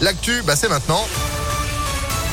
L'actu, bah, c'est maintenant.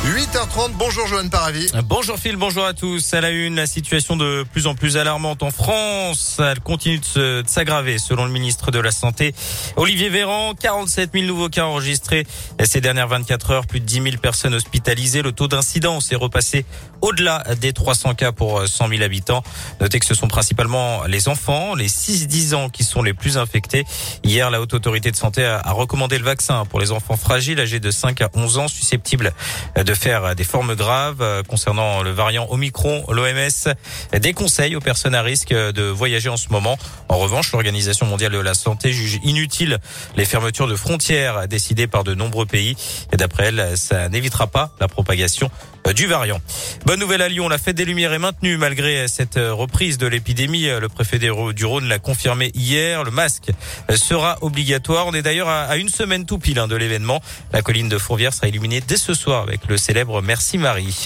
8h30, bonjour Joanne Paravi. Bonjour Phil, bonjour à tous. À la une, la situation de plus en plus alarmante en France. Elle continue de s'aggraver selon le ministre de la Santé. Olivier Véran, 47 000 nouveaux cas enregistrés ces dernières 24 heures, plus de 10 000 personnes hospitalisées. Le taux d'incidence est repassé au-delà des 300 cas pour 100 000 habitants. Notez que ce sont principalement les enfants, les 6-10 ans qui sont les plus infectés. Hier, la Haute Autorité de Santé a recommandé le vaccin pour les enfants fragiles âgés de 5 à 11 ans susceptibles de faire des formes graves. Euh, concernant le variant Omicron, l'OMS déconseille aux personnes à risque de voyager en ce moment. En revanche, l'Organisation mondiale de la santé juge inutile les fermetures de frontières décidées par de nombreux pays. Et d'après elle, ça n'évitera pas la propagation euh, du variant. Bonne nouvelle à Lyon, la fête des Lumières est maintenue malgré cette euh, reprise de l'épidémie. Le préfet du Rhône l'a confirmé hier. Le masque sera obligatoire. On est d'ailleurs à une semaine tout pile hein, de l'événement. La colline de Fourvière sera illuminée dès ce soir avec le célèbre Merci Marie.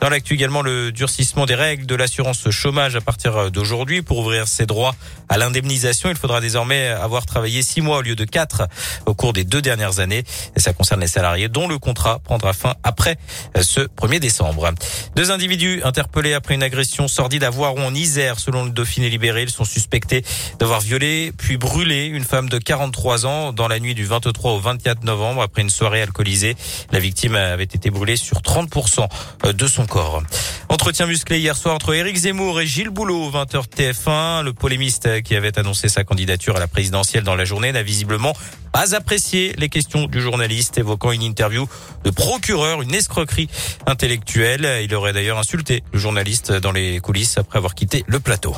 Dans l'actu également, le durcissement des règles de l'assurance chômage à partir d'aujourd'hui pour ouvrir ses droits à l'indemnisation. Il faudra désormais avoir travaillé six mois au lieu de quatre au cours des deux dernières années. Et ça concerne les salariés dont le contrat prendra fin après ce 1er décembre. Deux individus interpellés après une agression sordide à Voiron en Isère. Selon le Dauphiné libéré, ils sont suspectés d'avoir violé puis brûlé une femme de 43 ans dans la nuit du 23 au 24 novembre après une soirée alcoolisée. La victime avait été brûlée sur 30% de son corps. Entretien musclé hier soir entre Éric Zemmour et Gilles Boulot, 20h TF1. Le polémiste qui avait annoncé sa candidature à la présidentielle dans la journée n'a visiblement pas apprécié les questions du journaliste évoquant une interview de procureur, une escroquerie intellectuelle. Il aurait d'ailleurs insulté le journaliste dans les coulisses après avoir quitté le plateau.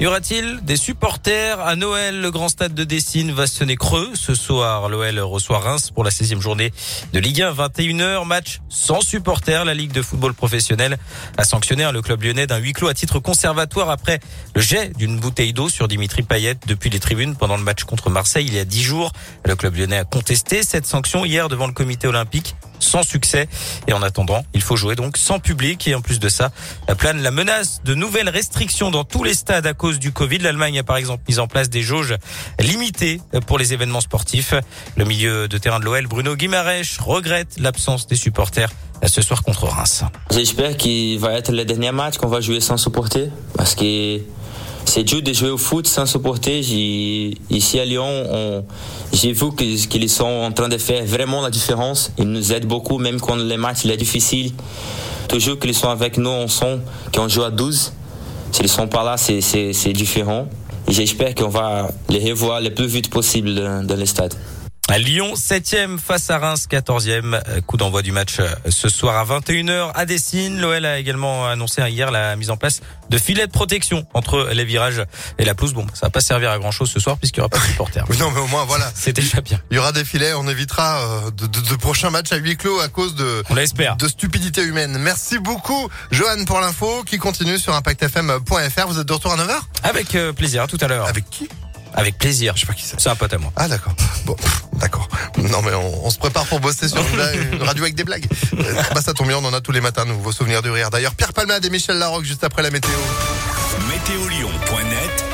Y aura-t-il des supporters à Noël? Le grand stade de Dessine va sonner creux. Ce soir, l'OL reçoit Reims pour la 16e journée de Ligue 1. 21h, match sans supporters. La Ligue de football professionnel a sanctionné le club lyonnais d'un huis clos à titre conservatoire après le jet d'une bouteille d'eau sur Dimitri Payet depuis les tribunes pendant le match contre Marseille il y a 10 jours. Le club lyonnais a contesté cette sanction hier devant le comité olympique sans succès. Et en attendant, il faut jouer donc sans public. Et en plus de ça, plane la menace de nouvelles restrictions dans tous les stades à cause du Covid. L'Allemagne a par exemple mis en place des jauges limitées pour les événements sportifs. Le milieu de terrain de l'OL, Bruno Guimaraes, regrette l'absence des supporters ce soir contre Reims. J'espère qu'il va être le dernier match qu'on va jouer sans supporter parce que c'est dur de jouer au foot sans supporter. Ici à Lyon, j'ai vu qu'ils sont en train de faire vraiment la différence. Ils nous aident beaucoup, même quand les matchs sont difficiles. Toujours qu'ils sont avec nous, on sent qu'on joue à 12. S'ils ne sont pas là, c'est différent. J'espère qu'on va les revoir le plus vite possible dans le stade. Lyon, 7e face à Reims, 14e. Coup d'envoi du match euh, ce soir à 21h à Dessine. L'OL a également annoncé hier la mise en place de filets de protection entre les virages et la pelouse. Bon, ça va pas servir à grand chose ce soir puisqu'il y aura pas de supporters. non, mais au moins, voilà. C'est déjà bien. Il y aura des filets. On évitera euh, de, de, de, prochains matchs à huis clos à cause de, on l'espère, de stupidité humaine. Merci beaucoup, Johan, pour l'info qui continue sur impactfm.fr. Vous êtes de retour à 9h? Avec euh, plaisir. À tout à l'heure. Avec qui? Avec plaisir. Je sais pas qui c'est. C'est un pote à moi. Ah d'accord. Bon, d'accord. Non mais on, se prépare pour bosser sur une, radio avec des blagues. bah ça tombe bien, on en a tous les matins, nous, vos souvenirs de rire. D'ailleurs, Pierre Palmade et Michel Larocque juste après la météo. Météolion.net